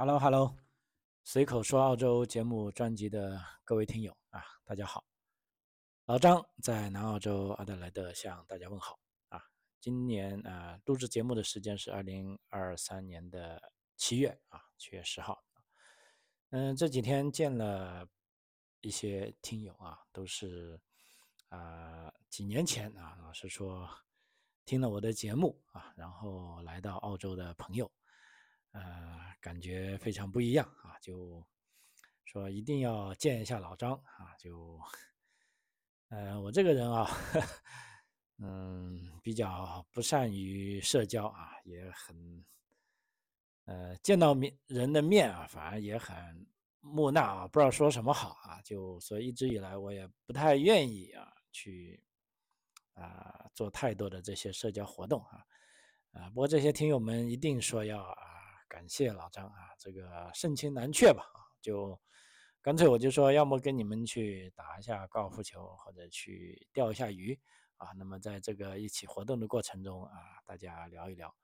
Hello，Hello，随口说澳洲节目专辑的各位听友啊，大家好。老张在南澳洲阿德莱德向大家问好啊。今年啊，录制节目的时间是二零二三年的七月啊，七月十号。嗯，这几天见了一些听友啊，都是啊几年前啊，老实说听了我的节目啊，然后来到澳洲的朋友。呃，感觉非常不一样啊，就说一定要见一下老张啊，就，呃，我这个人啊，嗯，比较不善于社交啊，也很，呃，见到面人的面啊，反而也很木讷啊，不知道说什么好啊，就所以一直以来我也不太愿意啊去啊做太多的这些社交活动啊，啊，不过这些听友们一定说要啊。感谢老张啊，这个盛情难却吧啊，就干脆我就说，要么跟你们去打一下高尔夫球，或者去钓一下鱼啊。那么在这个一起活动的过程中啊，大家聊一聊，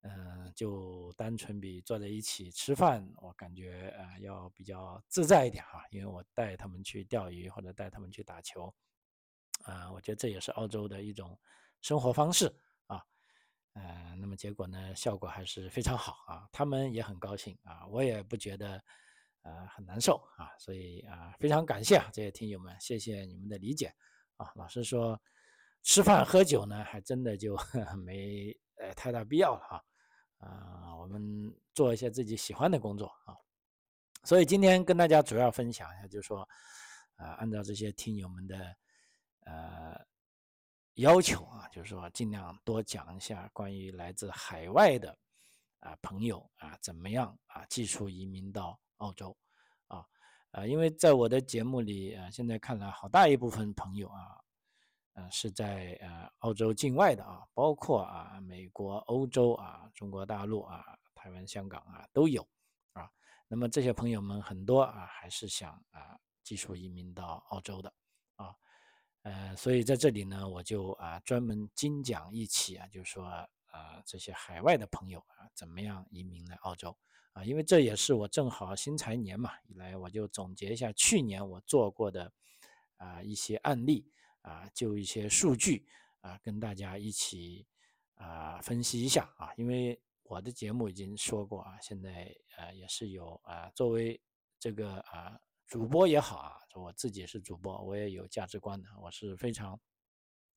嗯，就单纯比坐在一起吃饭，我感觉啊要比较自在一点哈。因为我带他们去钓鱼或者带他们去打球，啊，我觉得这也是澳洲的一种生活方式。呃，那么结果呢，效果还是非常好啊，他们也很高兴啊，我也不觉得呃很难受啊，所以啊，非常感谢啊这些听友们，谢谢你们的理解啊。老实说，吃饭喝酒呢，还真的就 没呃太大必要了啊。啊，我们做一些自己喜欢的工作啊。所以今天跟大家主要分享一下，就是说，啊，按照这些听友们的呃。要求啊，就是说尽量多讲一下关于来自海外的啊朋友啊怎么样啊技术移民到澳洲啊啊，因为在我的节目里啊，现在看来好大一部分朋友啊，呃是在呃澳洲境外的啊，包括啊美国、欧洲啊、中国大陆啊、台湾、香港啊都有啊。那么这些朋友们很多啊还是想啊技术移民到澳洲的啊。呃，所以在这里呢，我就啊专门精讲一期啊，就是说啊这些海外的朋友啊，怎么样移民来澳洲啊？因为这也是我正好新财年嘛，以来我就总结一下去年我做过的啊一些案例啊，就一些数据啊，跟大家一起啊分析一下啊。因为我的节目已经说过啊，现在呃也是有啊作为这个啊。主播也好啊，我自己是主播，我也有价值观的，我是非常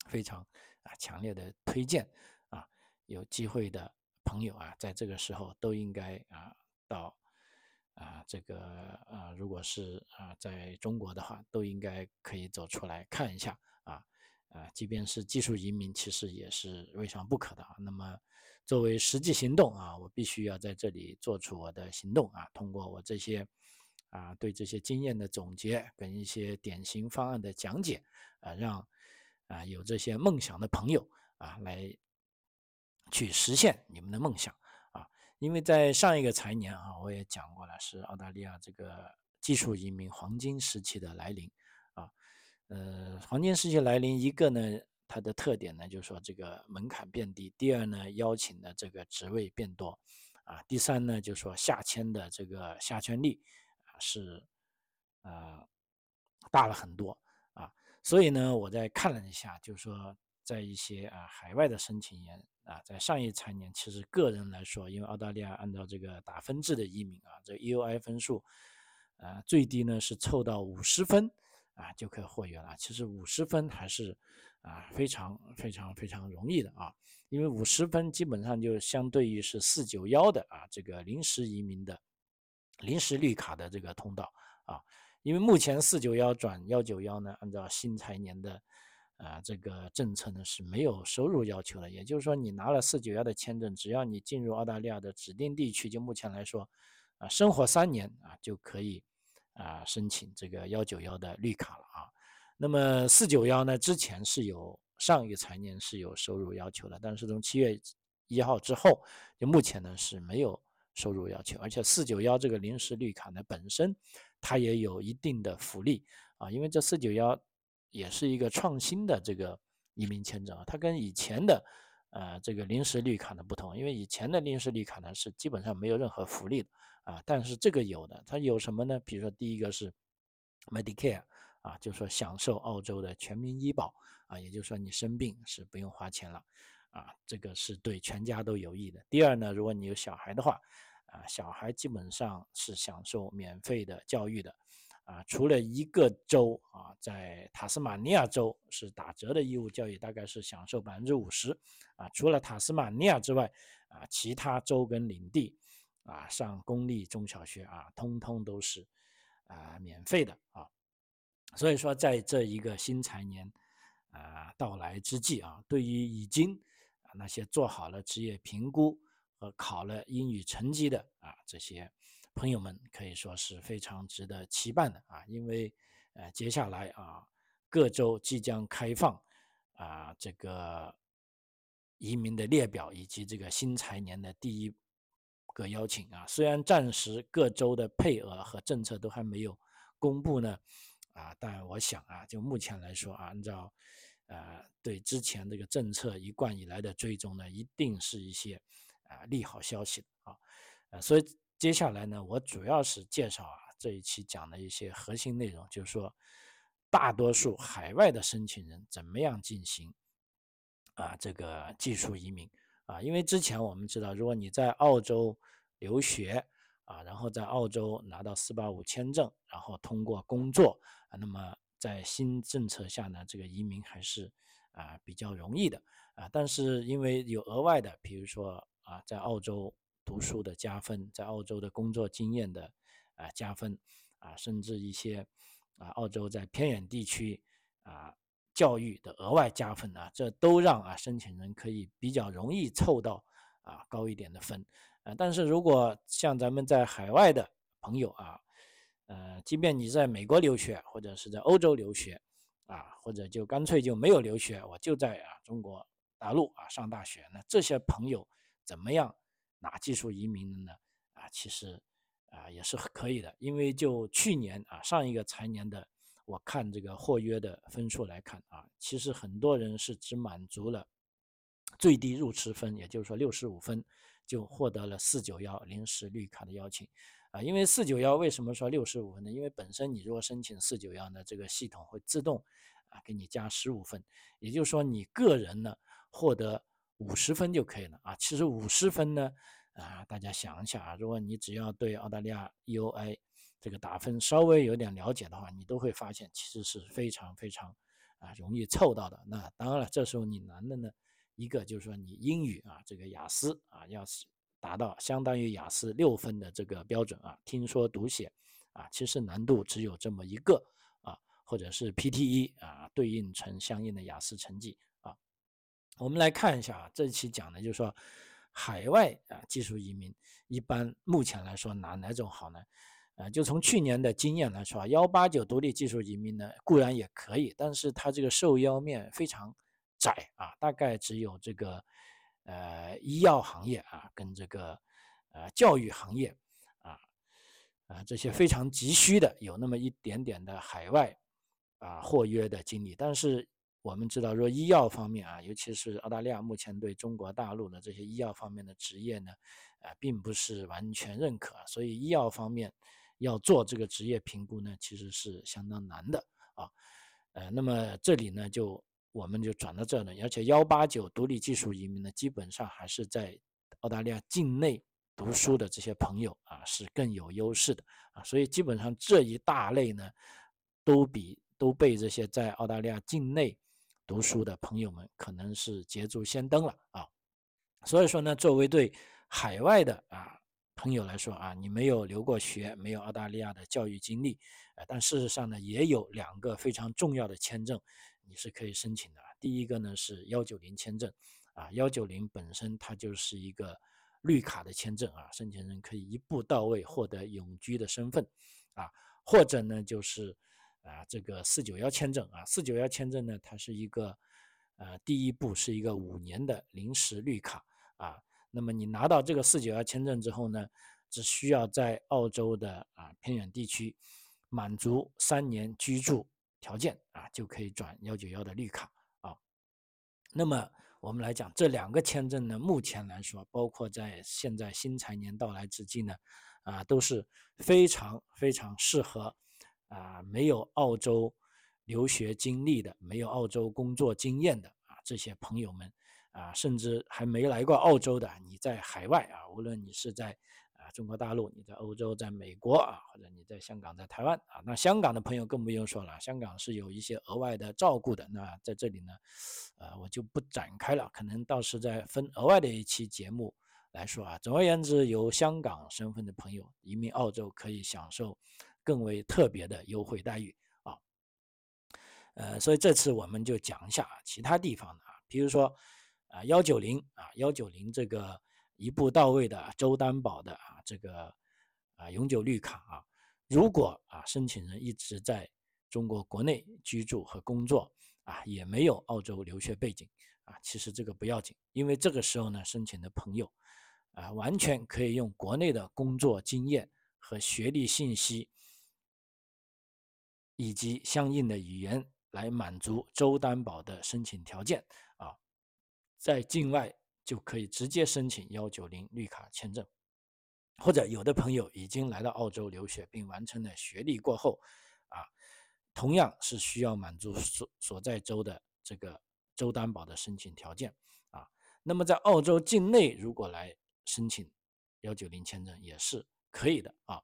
非常啊强烈的推荐啊，有机会的朋友啊，在这个时候都应该啊到啊这个啊，如果是啊在中国的话，都应该可以走出来看一下啊啊，即便是技术移民，其实也是未尝不可的啊。那么作为实际行动啊，我必须要在这里做出我的行动啊，通过我这些。啊，对这些经验的总结跟一些典型方案的讲解，啊，让啊有这些梦想的朋友啊来去实现你们的梦想啊，因为在上一个财年啊，我也讲过了，是澳大利亚这个技术移民黄金时期的来临啊，呃，黄金时期来临，一个呢，它的特点呢，就是说这个门槛变低；第二呢，邀请的这个职位变多；啊，第三呢，就是说下签的这个下签率。是，呃，大了很多啊，所以呢，我在看了一下，就是说，在一些啊海外的申请人啊，在上一财年，其实个人来说，因为澳大利亚按照这个打分制的移民啊，这 EUI 分数，呃，最低呢是凑到五十分啊就可以获约了。其实五十分还是啊非常非常非常容易的啊，因为五十分基本上就相对于是四九幺的啊这个临时移民的。临时绿卡的这个通道啊，因为目前四九幺转幺九幺呢，按照新财年的啊这个政策呢是没有收入要求的，也就是说你拿了四九幺的签证，只要你进入澳大利亚的指定地区，就目前来说啊生活三年啊就可以啊申请这个幺九幺的绿卡了啊。那么四九幺呢之前是有上一个财年是有收入要求的，但是从七月一号之后，就目前呢是没有。收入要求，而且四九幺这个临时绿卡呢，本身它也有一定的福利啊，因为这四九幺也是一个创新的这个移民签证啊，它跟以前的呃这个临时绿卡的不同，因为以前的临时绿卡呢是基本上没有任何福利的啊，但是这个有的，它有什么呢？比如说第一个是 Medicare 啊，就是说享受澳洲的全民医保啊，也就是说你生病是不用花钱了啊，这个是对全家都有益的。第二呢，如果你有小孩的话啊，小孩基本上是享受免费的教育的。啊，除了一个州啊，在塔斯马尼亚州是打折的义务教育，大概是享受百分之五十。啊，除了塔斯马尼亚之外，啊，其他州跟领地，啊，上公立中小学啊，通通都是啊免费的啊。所以说，在这一个新财年啊到来之际啊，对于已经啊那些做好了职业评估和考了英语成绩的啊这些。朋友们可以说是非常值得期盼的啊，因为呃接下来啊各州即将开放啊这个移民的列表以及这个新财年的第一个邀请啊，虽然暂时各州的配额和政策都还没有公布呢啊，但我想啊就目前来说啊，按照呃对之前这个政策一贯以来的追踪呢，一定是一些啊利好消息啊，呃所以。接下来呢，我主要是介绍啊这一期讲的一些核心内容，就是说大多数海外的申请人怎么样进行啊这个技术移民啊，因为之前我们知道，如果你在澳洲留学啊，然后在澳洲拿到四八五签证，然后通过工作，那么在新政策下呢，这个移民还是啊比较容易的啊，但是因为有额外的，比如说啊在澳洲。读书的加分，在澳洲的工作经验的啊加分啊，甚至一些啊澳洲在偏远地区啊教育的额外加分啊，这都让啊申请人可以比较容易凑到啊高一点的分啊。但是如果像咱们在海外的朋友啊，呃，即便你在美国留学或者是在欧洲留学啊，或者就干脆就没有留学，我就在啊中国大陆啊上大学，那这些朋友怎么样？拿技术移民的呢？啊，其实啊也是可以的，因为就去年啊上一个财年的，我看这个获约的分数来看啊，其实很多人是只满足了最低入池分，也就是说六十五分，就获得了四九幺临时绿卡的邀请啊。因为四九幺为什么说六十五分呢？因为本身你如果申请四九幺呢，这个系统会自动啊给你加十五分，也就是说你个人呢获得。五十分就可以了啊！其实五十分呢，啊，大家想一下啊，如果你只要对澳大利亚 EOI 这个打分稍微有点了解的话，你都会发现其实是非常非常啊容易凑到的。那当然了，这时候你难的呢，一个就是说你英语啊，这个雅思啊，要是达到相当于雅思六分的这个标准啊，听说读写啊，其实难度只有这么一个啊，或者是 PTE 啊，对应成相应的雅思成绩。我们来看一下啊，这一期讲的就是说，海外啊技术移民一般目前来说哪哪种好呢？啊，就从去年的经验来说啊，幺八九独立技术移民呢固然也可以，但是它这个受邀面非常窄啊，大概只有这个呃医药行业啊跟这个呃教育行业啊啊这些非常急需的有那么一点点的海外啊获约的经历，但是。我们知道，说医药方面啊，尤其是澳大利亚目前对中国大陆的这些医药方面的职业呢，啊，并不是完全认可，所以医药方面要做这个职业评估呢，其实是相当难的啊。呃，那么这里呢，就我们就转到这了，而且幺八九独立技术移民呢，基本上还是在澳大利亚境内读书的这些朋友啊，是更有优势的啊，所以基本上这一大类呢，都比都被这些在澳大利亚境内。读书的朋友们可能是捷足先登了啊，所以说呢，作为对海外的啊朋友来说啊，你没有留过学，没有澳大利亚的教育经历，呃，但事实上呢，也有两个非常重要的签证你是可以申请的。第一个呢是幺九零签证，啊，幺九零本身它就是一个绿卡的签证啊，申请人可以一步到位获得永居的身份，啊，或者呢就是。啊，这个四九幺签证啊，四九幺签证呢，它是一个，呃，第一步是一个五年的临时绿卡啊。那么你拿到这个四九幺签证之后呢，只需要在澳洲的啊偏远地区满足三年居住条件啊，就可以转幺九幺的绿卡啊。那么我们来讲这两个签证呢，目前来说，包括在现在新财年到来之际呢，啊，都是非常非常适合啊没有澳洲留学经历的、没有澳洲工作经验的啊这些朋友们啊，甚至还没来过澳洲的，你在海外啊，无论你是在啊。中国大陆，你在欧洲，在美国啊，或者你在香港，在台湾啊，那香港的朋友更不用说了，香港是有一些额外的照顾的。那在这里呢，呃，我就不展开了，可能到时再分额外的一期节目来说啊。总而言之，有香港身份的朋友移民澳洲可以享受更为特别的优惠待遇啊。呃，所以这次我们就讲一下其他地方的啊，比如说啊幺九零啊幺九零这个。一步到位的周担保的啊，这个啊永久绿卡啊，如果啊申请人一直在中国国内居住和工作啊，也没有澳洲留学背景啊，其实这个不要紧，因为这个时候呢，申请的朋友啊，完全可以用国内的工作经验和学历信息，以及相应的语言来满足州担保的申请条件啊，在境外。就可以直接申请幺九零绿卡签证，或者有的朋友已经来到澳洲留学并完成了学历过后，啊，同样是需要满足所所在州的这个州担保的申请条件啊。那么在澳洲境内如果来申请幺九零签证也是可以的啊。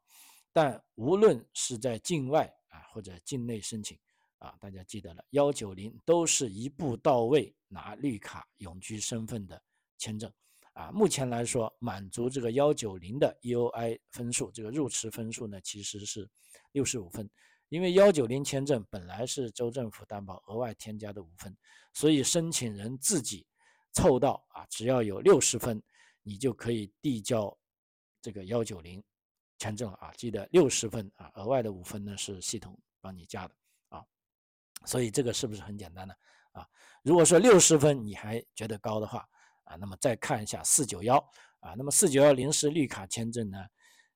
但无论是在境外啊或者境内申请啊，大家记得了，幺九零都是一步到位拿绿卡永居身份的。签证啊，目前来说，满足这个幺九零的 EOI 分数，这个入池分数呢，其实是六十五分。因为幺九零签证本来是州政府担保额外添加的五分，所以申请人自己凑到啊，只要有六十分，你就可以递交这个幺九零签证啊。记得六十分啊，额外的五分呢是系统帮你加的啊。所以这个是不是很简单呢？啊，如果说六十分你还觉得高的话，啊，那么再看一下四九幺啊，那么四九幺临时绿卡签证呢，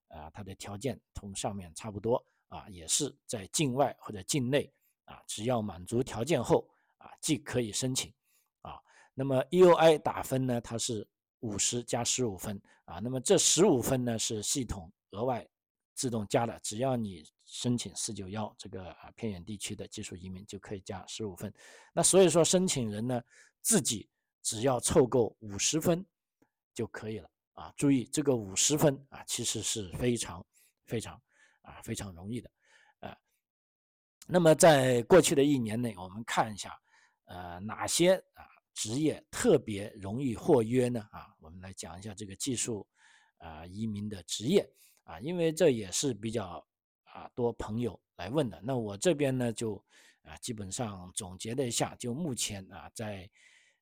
啊，它的条件同上面差不多啊，也是在境外或者境内啊，只要满足条件后啊，即可以申请啊。那么 EOI 打分呢，它是五十加十五分啊，那么这十五分呢是系统额外自动加的，只要你申请四九幺这个啊偏远地区的技术移民就可以加十五分。那所以说申请人呢自己。只要凑够五十分就可以了啊！注意这个五十分啊，其实是非常非常啊非常容易的，呃。那么在过去的一年内，我们看一下，呃，哪些啊职业特别容易获约呢？啊，我们来讲一下这个技术啊移民的职业啊，因为这也是比较啊多朋友来问的。那我这边呢就啊基本上总结了一下，就目前啊在。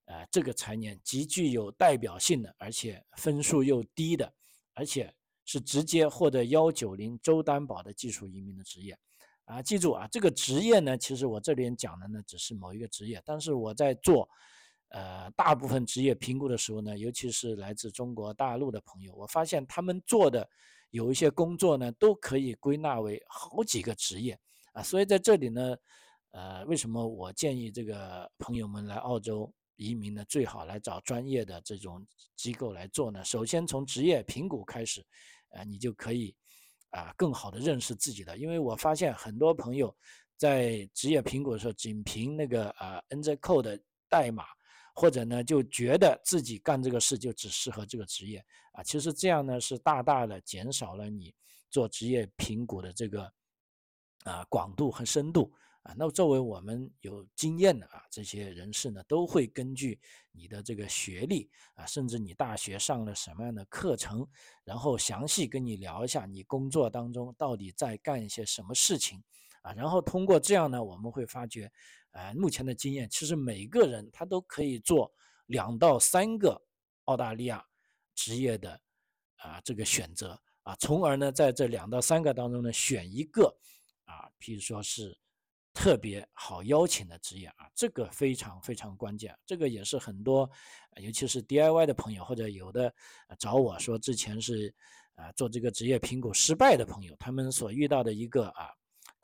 呃，这个财年极具有代表性的，而且分数又低的，而且是直接获得幺九零州担保的技术移民的职业，啊，记住啊，这个职业呢，其实我这边讲的呢，只是某一个职业，但是我在做，呃，大部分职业评估的时候呢，尤其是来自中国大陆的朋友，我发现他们做的有一些工作呢，都可以归纳为好几个职业，啊，所以在这里呢，呃，为什么我建议这个朋友们来澳洲？移民呢，最好来找专业的这种机构来做呢。首先从职业评估开始，啊，你就可以啊更好的认识自己的。因为我发现很多朋友在职业评估的时候，仅凭那个啊 NZ Code 的代码，或者呢就觉得自己干这个事就只适合这个职业啊。其实这样呢是大大的减少了你做职业评估的这个啊广度和深度。啊，那作为我们有经验的啊这些人士呢，都会根据你的这个学历啊，甚至你大学上了什么样的课程，然后详细跟你聊一下你工作当中到底在干一些什么事情啊，然后通过这样呢，我们会发觉，哎，目前的经验其实每个人他都可以做两到三个澳大利亚职业的啊这个选择啊，从而呢在这两到三个当中呢选一个啊，譬如说是。特别好邀请的职业啊，这个非常非常关键。这个也是很多，尤其是 DIY 的朋友，或者有的找我说之前是啊做这个职业评估失败的朋友，他们所遇到的一个啊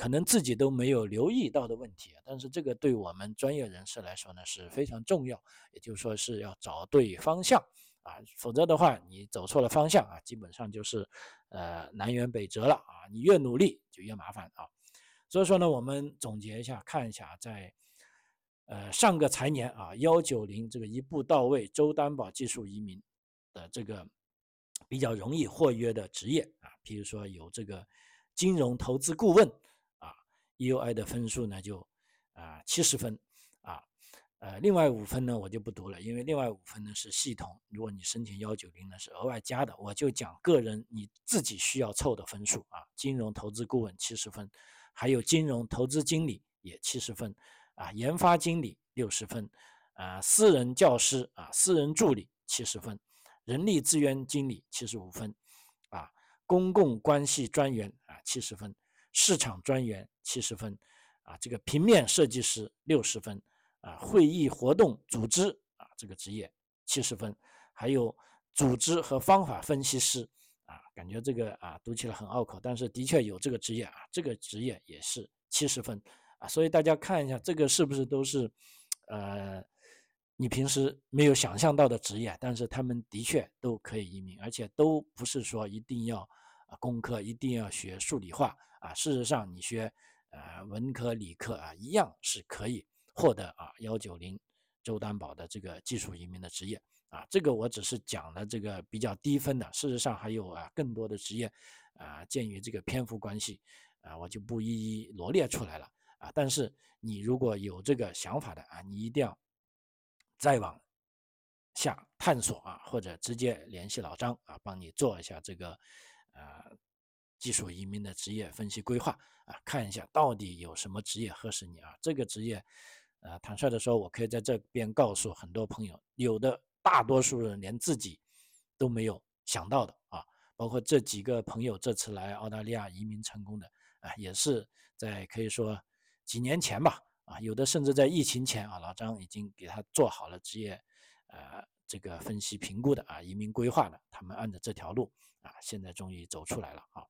可能自己都没有留意到的问题，但是这个对我们专业人士来说呢是非常重要，也就是说是要找对方向啊，否则的话你走错了方向啊，基本上就是呃南辕北辙了啊，你越努力就越麻烦啊。所以说呢，我们总结一下，看一下在呃上个财年啊幺九零这个一步到位周担保技术移民的这个比较容易获约的职业啊，比如说有这个金融投资顾问。EUI 的分数呢就啊七十分啊，呃另外五分呢我就不读了，因为另外五分呢是系统，如果你申请幺九零呢是额外加的，我就讲个人你自己需要凑的分数啊。金融投资顾问七十分，还有金融投资经理也七十分啊，研发经理六十分啊，私人教师啊，私人助理七十分，人力资源经理七十五分啊，公共关系专员啊七十分。市场专员七十分，啊，这个平面设计师六十分，啊，会议活动组织啊这个职业七十分，还有组织和方法分析师，啊，感觉这个啊读起来很拗口，但是的确有这个职业啊，这个职业也是七十分，啊，所以大家看一下这个是不是都是，呃，你平时没有想象到的职业，但是他们的确都可以移民，而且都不是说一定要啊工科一定要学数理化。啊，事实上，你学呃文科、理科啊，一样是可以获得啊幺九零周担保的这个技术移民的职业啊。这个我只是讲了这个比较低分的，事实上还有啊更多的职业啊。鉴于这个篇幅关系啊，我就不一一罗列出来了啊。但是你如果有这个想法的啊，你一定要再往下探索啊，或者直接联系老张啊，帮你做一下这个啊。技术移民的职业分析规划啊，看一下到底有什么职业合适你啊？这个职业，呃，坦率的说，我可以在这边告诉很多朋友，有的大多数人连自己都没有想到的啊。包括这几个朋友这次来澳大利亚移民成功的啊，也是在可以说几年前吧啊，有的甚至在疫情前啊，老张已经给他做好了职业呃这个分析评估的啊，移民规划的，他们按照这条路啊，现在终于走出来了啊。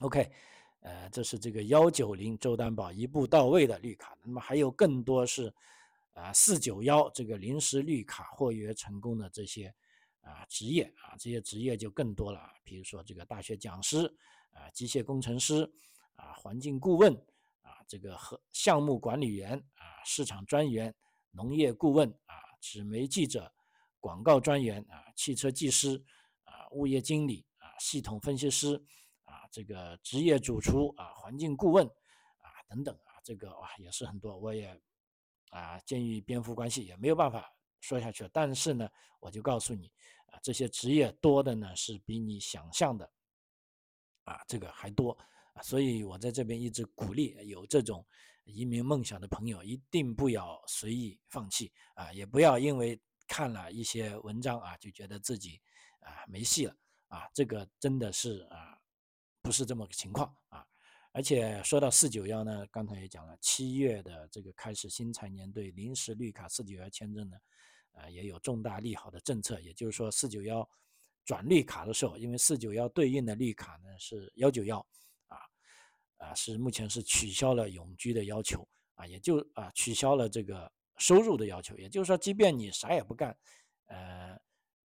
OK，呃，这是这个幺九零周担保一步到位的绿卡，那么还有更多是啊四九幺这个临时绿卡获约成功的这些啊职业啊，这些职业就更多了，比如说这个大学讲师啊、机械工程师啊、环境顾问啊、这个和项目管理员啊、市场专员、农业顾问啊、纸媒记者、广告专员啊、汽车技师啊、物业经理啊、系统分析师。这个职业主厨啊，环境顾问啊，等等啊，这个哇也是很多，我也啊，鉴于蝙蝠关系也没有办法说下去了。但是呢，我就告诉你啊，这些职业多的呢是比你想象的啊这个还多啊，所以我在这边一直鼓励有这种移民梦想的朋友，一定不要随意放弃啊，也不要因为看了一些文章啊，就觉得自己啊没戏了啊，这个真的是啊。不是这么个情况啊，而且说到四九幺呢，刚才也讲了，七月的这个开始新财年对临时绿卡四九幺签证呢，呃，也有重大利好的政策。也就是说，四九幺转绿卡的时候，因为四九幺对应的绿卡呢是幺九幺，啊啊是目前是取消了永居的要求啊，也就啊取消了这个收入的要求。也就是说，即便你啥也不干，呃。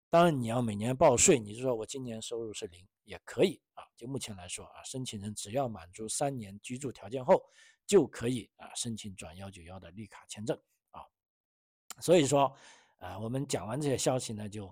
当然，你要每年报税，你就说我今年收入是零也可以。就目前来说啊，申请人只要满足三年居住条件后，就可以啊申请转幺九幺的绿卡签证啊。所以说，呃，我们讲完这些消息呢，就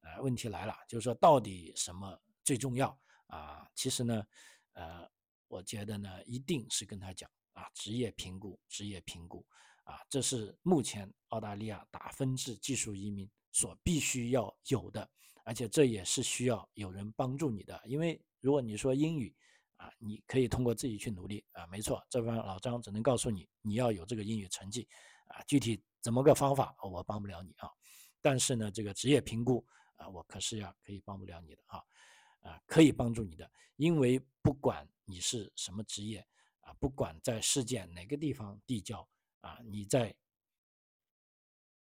呃问题来了，就是说到底什么最重要啊？其实呢，呃，我觉得呢，一定是跟他讲啊，职业评估，职业评估啊，这是目前澳大利亚打分制技术移民。所必须要有的，而且这也是需要有人帮助你的。因为如果你说英语啊，你可以通过自己去努力啊，没错，这方老张只能告诉你，你要有这个英语成绩啊，具体怎么个方法，我帮不了你啊。但是呢，这个职业评估啊，我可是要可以帮不了你的啊，啊，可以帮助你的，因为不管你是什么职业啊，不管在世界哪个地方地窖啊，你在。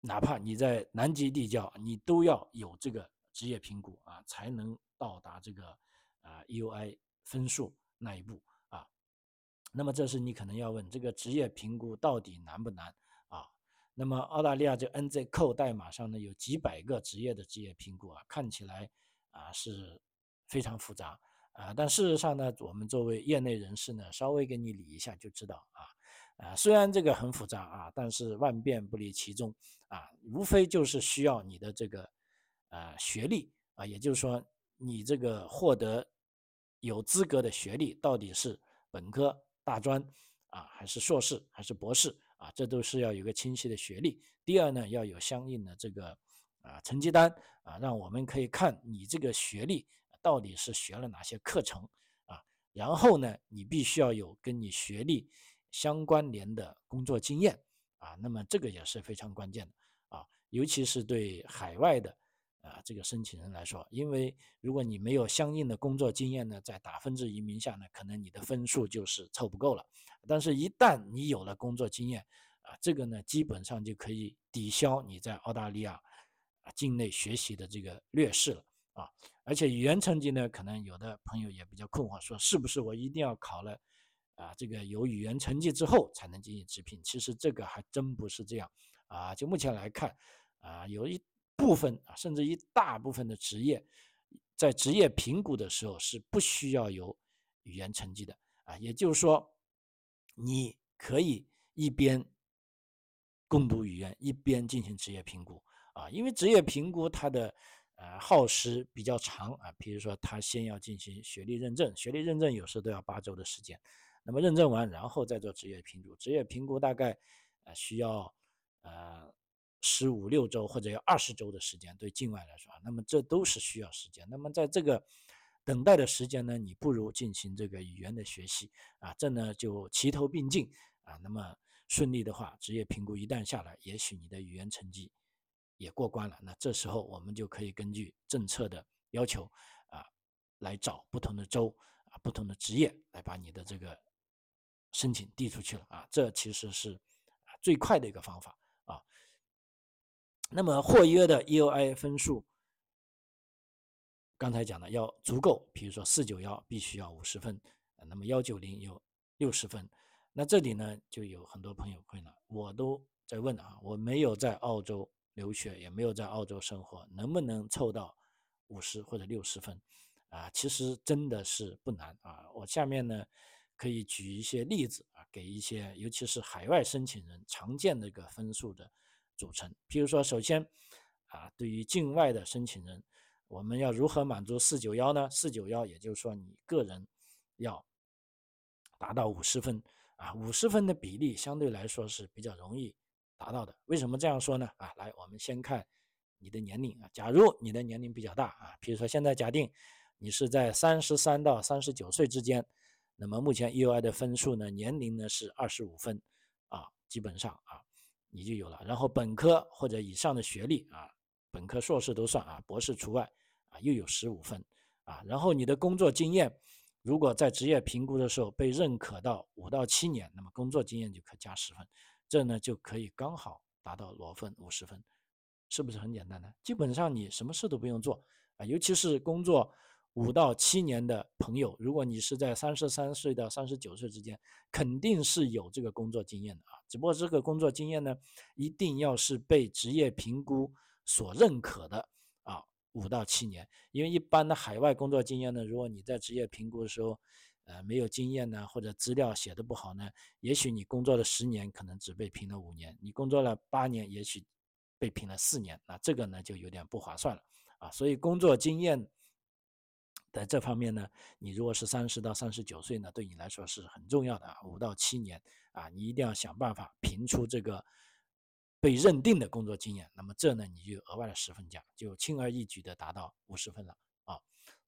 哪怕你在南极地窖，你都要有这个职业评估啊，才能到达这个啊 UI 分数那一步啊。那么这是你可能要问这个职业评估到底难不难啊？那么澳大利亚这 NZ Code 代码上呢有几百个职业的职业评估啊，看起来啊是非常复杂啊，但事实上呢，我们作为业内人士呢，稍微给你理一下就知道啊啊，虽然这个很复杂啊，但是万变不离其宗啊，无非就是需要你的这个呃学历啊，也就是说你这个获得有资格的学历到底是本科、大专啊，还是硕士，还是博士。啊，这都是要有个清晰的学历。第二呢，要有相应的这个啊成绩单啊，让我们可以看你这个学历到底是学了哪些课程啊。然后呢，你必须要有跟你学历相关联的工作经验啊。那么这个也是非常关键的啊，尤其是对海外的啊这个申请人来说，因为如果你没有相应的工作经验呢，在打分制移民下呢，可能你的分数就是凑不够了。但是，一旦你有了工作经验，啊，这个呢，基本上就可以抵消你在澳大利亚境内学习的这个劣势了啊。而且语言成绩呢，可能有的朋友也比较困惑，说是不是我一定要考了啊这个有语言成绩之后才能进行直聘？其实这个还真不是这样啊。就目前来看，啊，有一部分啊，甚至一大部分的职业，在职业评估的时候是不需要有语言成绩的啊。也就是说。你可以一边攻读语言，一边进行职业评估啊，因为职业评估它的呃耗时比较长啊，比如说他先要进行学历认证，学历认证有时都要八周的时间，那么认证完然后再做职业评估，职业评估大概呃需要呃十五六周或者要二十周的时间，对境外来说，那么这都是需要时间，那么在这个。等待的时间呢，你不如进行这个语言的学习啊，这呢就齐头并进啊。那么顺利的话，职业评估一旦下来，也许你的语言成绩也过关了。那这时候我们就可以根据政策的要求啊，来找不同的州啊、不同的职业来把你的这个申请递出去了啊。这其实是啊最快的一个方法啊。那么获约的 EOI 分数。刚才讲的要足够，比如说四九幺必须要五十分，那么幺九零有六十分，那这里呢就有很多朋友会了，我都在问啊，我没有在澳洲留学，也没有在澳洲生活，能不能凑到五十或者六十分？啊，其实真的是不难啊。我下面呢可以举一些例子啊，给一些尤其是海外申请人常见的一个分数的组成。譬如说，首先啊，对于境外的申请人。我们要如何满足四九幺呢？四九幺，也就是说你个人要达到五十分啊，五十分的比例相对来说是比较容易达到的。为什么这样说呢？啊，来，我们先看你的年龄啊。假如你的年龄比较大啊，比如说现在假定你是在三十三到三十九岁之间，那么目前 EUI 的分数呢，年龄呢是二十五分啊，基本上啊你就有了。然后本科或者以上的学历啊。本科、硕士都算啊，博士除外啊，又有十五分啊。然后你的工作经验，如果在职业评估的时候被认可到五到七年，那么工作经验就可加十分，这呢就可以刚好达到裸分五十分，是不是很简单呢？基本上你什么事都不用做啊，尤其是工作五到七年的朋友，如果你是在三十三岁到三十九岁之间，肯定是有这个工作经验的啊。只不过这个工作经验呢，一定要是被职业评估。所认可的啊，五到七年，因为一般的海外工作经验呢，如果你在职业评估的时候，呃，没有经验呢，或者资料写的不好呢，也许你工作了十年，可能只被评了五年；你工作了八年，也许被评了四年，那这个呢就有点不划算了啊。所以工作经验在这方面呢，你如果是三十到三十九岁呢，对你来说是很重要的啊，五到七年啊，你一定要想办法评出这个。被认定的工作经验，那么这呢，你就额外的十分加，就轻而易举的达到五十分了啊。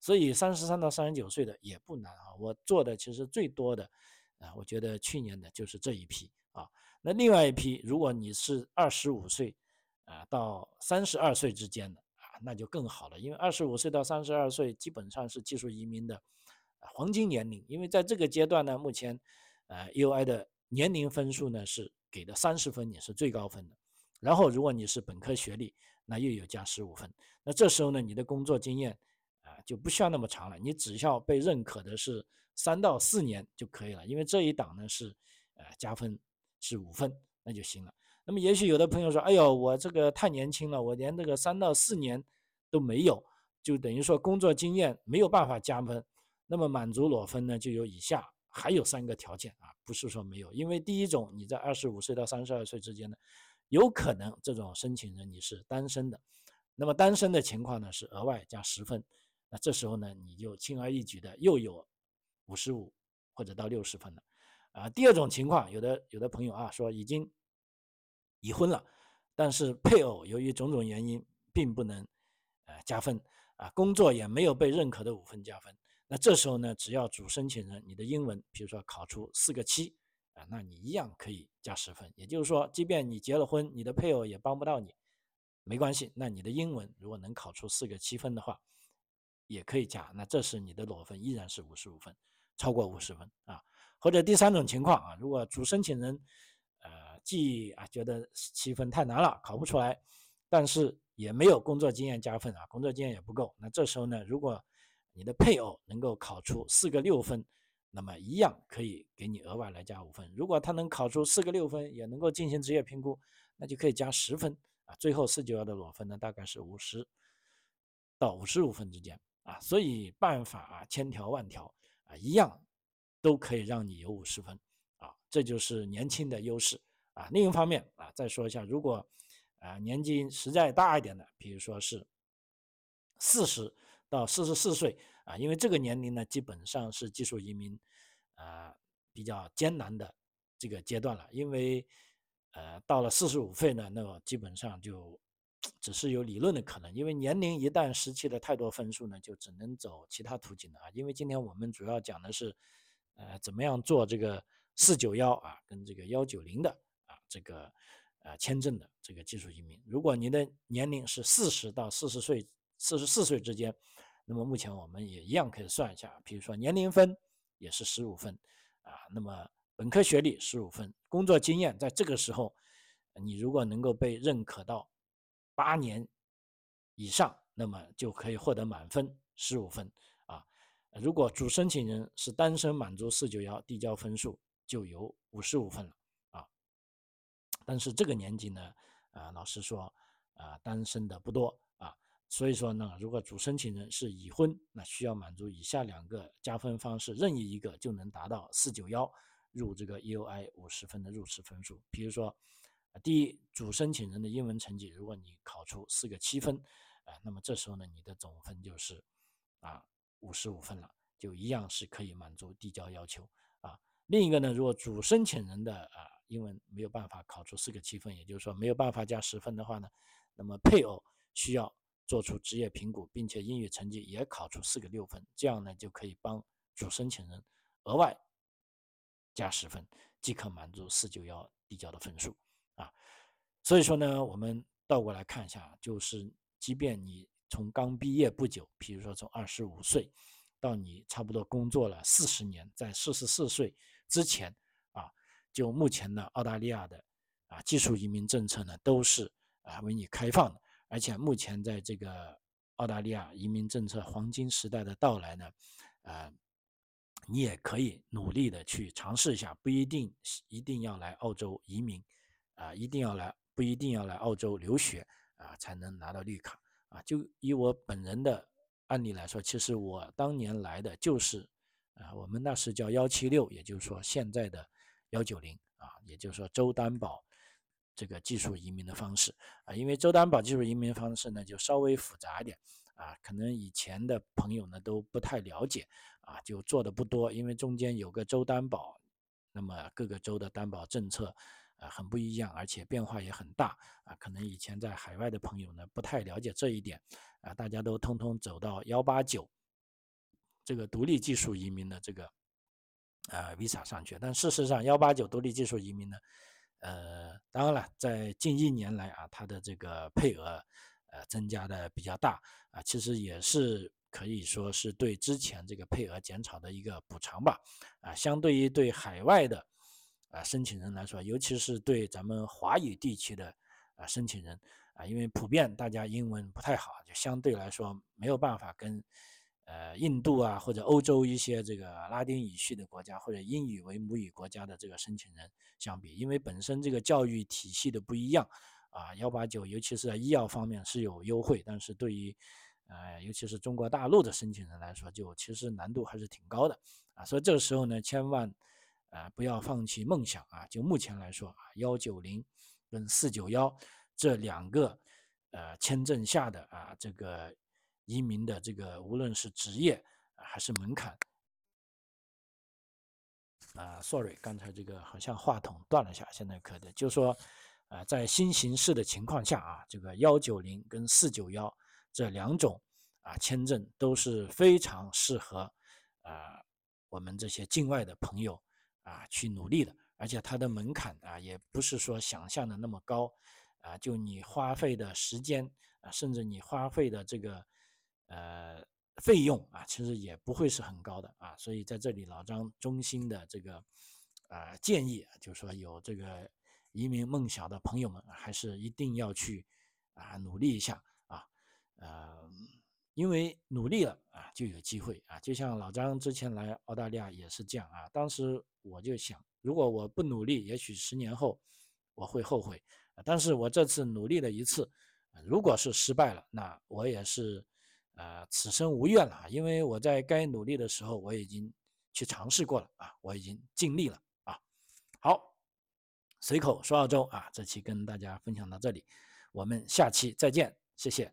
所以三十三到三十九岁的也不难啊。我做的其实最多的啊，我觉得去年的就是这一批啊。那另外一批，如果你是二十五岁啊到三十二岁之间的，那就更好了，因为二十五岁到三十二岁基本上是技术移民的黄金年龄，因为在这个阶段呢，目前呃 UI 的年龄分数呢是给的三十分，也是最高分的。然后，如果你是本科学历，那又有加十五分。那这时候呢，你的工作经验啊，就不需要那么长了，你只需要被认可的是三到四年就可以了，因为这一档呢是呃加分是五分，那就行了。那么也许有的朋友说，哎呦，我这个太年轻了，我连这个三到四年都没有，就等于说工作经验没有办法加分。那么满足裸分呢，就有以下还有三个条件啊，不是说没有，因为第一种你在二十五岁到三十二岁之间呢，有可能这种申请人你是单身的，那么单身的情况呢是额外加十分，那这时候呢你就轻而易举的又有五十五或者到六十分了啊。第二种情况，有的有的朋友啊说已经。已婚了，但是配偶由于种种原因并不能，呃加分啊，工作也没有被认可的五分加分。那这时候呢，只要主申请人你的英文，比如说考出四个七啊，那你一样可以加十分。也就是说，即便你结了婚，你的配偶也帮不到你，没关系。那你的英文如果能考出四个七分的话，也可以加。那这时你的裸分依然是五十五分，超过五十分啊。或者第三种情况啊，如果主申请人。既啊觉得七分太难了，考不出来，但是也没有工作经验加分啊，工作经验也不够。那这时候呢，如果你的配偶能够考出四个六分，那么一样可以给你额外来加五分。如果他能考出四个六分，也能够进行职业评估，那就可以加十分啊。最后四九幺的裸分呢，大概是五十到五十五分之间啊。所以办法啊千条万条啊，一样都可以让你有五十分啊。这就是年轻的优势。啊，另一方面啊，再说一下，如果啊年纪实在大一点的，比如说是四十到四十四岁啊，因为这个年龄呢，基本上是技术移民啊比较艰难的这个阶段了，因为呃到了四十五岁呢，那么基本上就只是有理论的可能，因为年龄一旦失去了太多分数呢，就只能走其他途径了啊。因为今天我们主要讲的是呃怎么样做这个四九幺啊跟这个幺九零的。这个呃签证的这个技术移民，如果您的年龄是四十到四十岁、四十四岁之间，那么目前我们也一样可以算一下，比如说年龄分也是十五分啊，那么本科学历十五分，工作经验在这个时候，你如果能够被认可到八年以上，那么就可以获得满分十五分啊。如果主申请人是单身，满足四九幺递交分数就有五十五分了。但是这个年纪呢，啊，老实说，啊，单身的不多啊，所以说呢，如果主申请人是已婚，那需要满足以下两个加分方式，任意一个就能达到四九幺入这个 EUI 五十分的入池分数。比如说，第一，主申请人的英文成绩，如果你考出四个七分，啊，那么这时候呢，你的总分就是啊五十五分了，就一样是可以满足递交要求啊。另一个呢，如果主申请人的啊英文没有办法考出四个七分，也就是说没有办法加十分的话呢，那么配偶需要做出职业评估，并且英语成绩也考出四个六分，这样呢就可以帮主申请人额外加十分，即可满足四九幺递交的分数啊。所以说呢，我们倒过来看一下，就是即便你从刚毕业不久，比如说从二十五岁到你差不多工作了四十年，在四十四岁之前。就目前呢，澳大利亚的啊技术移民政策呢都是啊为你开放的，而且目前在这个澳大利亚移民政策黄金时代的到来呢，呃，你也可以努力的去尝试一下，不一定一定要来澳洲移民，啊，一定要来不一定要来澳洲留学啊才能拿到绿卡啊。就以我本人的案例来说，其实我当年来的就是啊我们那时叫幺七六，也就是说现在的。幺九零啊，也就是说州担保这个技术移民的方式啊，因为州担保技术移民方式呢就稍微复杂一点啊，可能以前的朋友呢都不太了解啊，就做的不多，因为中间有个州担保，那么各个州的担保政策啊很不一样，而且变化也很大啊，可能以前在海外的朋友呢不太了解这一点啊，大家都通通走到幺八九这个独立技术移民的这个。呃，visa 上去，但事实上，幺八九独立技术移民呢，呃，当然了，在近一年来啊，它的这个配额呃增加的比较大啊，其实也是可以说是对之前这个配额减少的一个补偿吧。啊，相对于对海外的啊申请人来说，尤其是对咱们华语地区的啊申请人啊，因为普遍大家英文不太好，就相对来说没有办法跟呃印度啊或者欧洲一些这个拉丁语系的国家或者英语为母语国家的这个申请人相比，因为本身这个教育体系的不一样啊，幺八九尤其是在医药方面是有优惠，但是对于呃尤其是中国大陆的申请人来说，就其实难度还是挺高的啊，所以这个时候呢，千万啊不要放弃梦想啊，就目前来说啊，幺九零跟四九幺这两个。呃，签证下的啊，这个移民的这个，无论是职业还是门槛，啊，sorry，刚才这个好像话筒断了下，现在可的，就说，啊，在新形势的情况下啊，这个幺九零跟四九幺这两种啊签证都是非常适合啊我们这些境外的朋友啊去努力的，而且它的门槛啊也不是说想象的那么高。啊，就你花费的时间啊，甚至你花费的这个呃费用啊，其实也不会是很高的啊。所以在这里，老张衷心的这个啊建议，就是说有这个移民梦想的朋友们，还是一定要去啊努力一下啊，呃，因为努力了啊就有机会啊。就像老张之前来澳大利亚也是这样啊，当时我就想，如果我不努力，也许十年后我会后悔。但是我这次努力了一次，如果是失败了，那我也是，呃，此生无怨了，因为我在该努力的时候我已经去尝试过了啊，我已经尽力了啊。好，随口说澳洲啊，这期跟大家分享到这里，我们下期再见，谢谢。